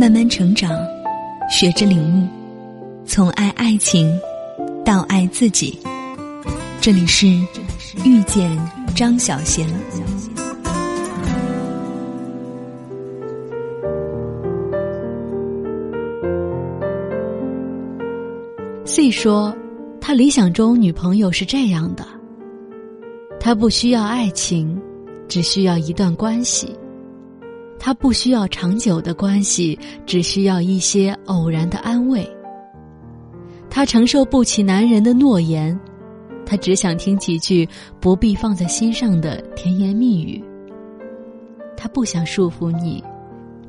慢慢成长，学着领悟，从爱爱情到爱自己。这里是遇见张小贤。C 说，他理想中女朋友是这样的：他不需要爱情，只需要一段关系。他不需要长久的关系，只需要一些偶然的安慰。他承受不起男人的诺言，他只想听几句不必放在心上的甜言蜜语。他不想束缚你，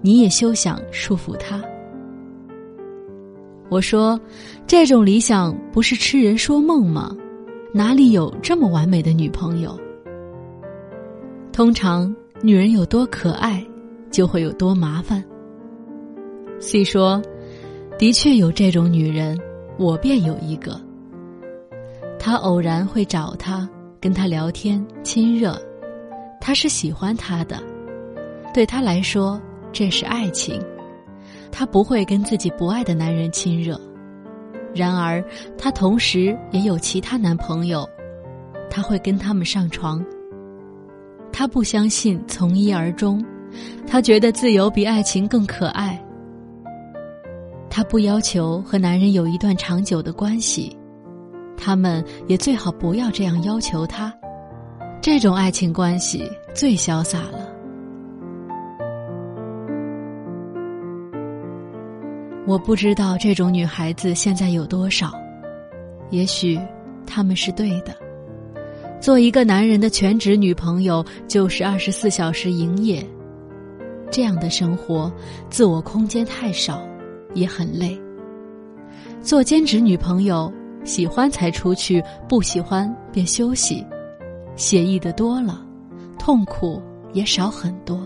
你也休想束缚他。我说，这种理想不是痴人说梦吗？哪里有这么完美的女朋友？通常，女人有多可爱。就会有多麻烦。虽说：“的确有这种女人，我便有一个。他偶然会找他，跟他聊天亲热，他是喜欢他的，对他来说这是爱情。他不会跟自己不爱的男人亲热，然而她同时也有其他男朋友，他会跟他们上床。他不相信从一而终。”她觉得自由比爱情更可爱。她不要求和男人有一段长久的关系，他们也最好不要这样要求她。这种爱情关系最潇洒了。我不知道这种女孩子现在有多少，也许他们是对的。做一个男人的全职女朋友，就是二十四小时营业。这样的生活，自我空间太少，也很累。做兼职女朋友，喜欢才出去，不喜欢便休息，写意的多了，痛苦也少很多。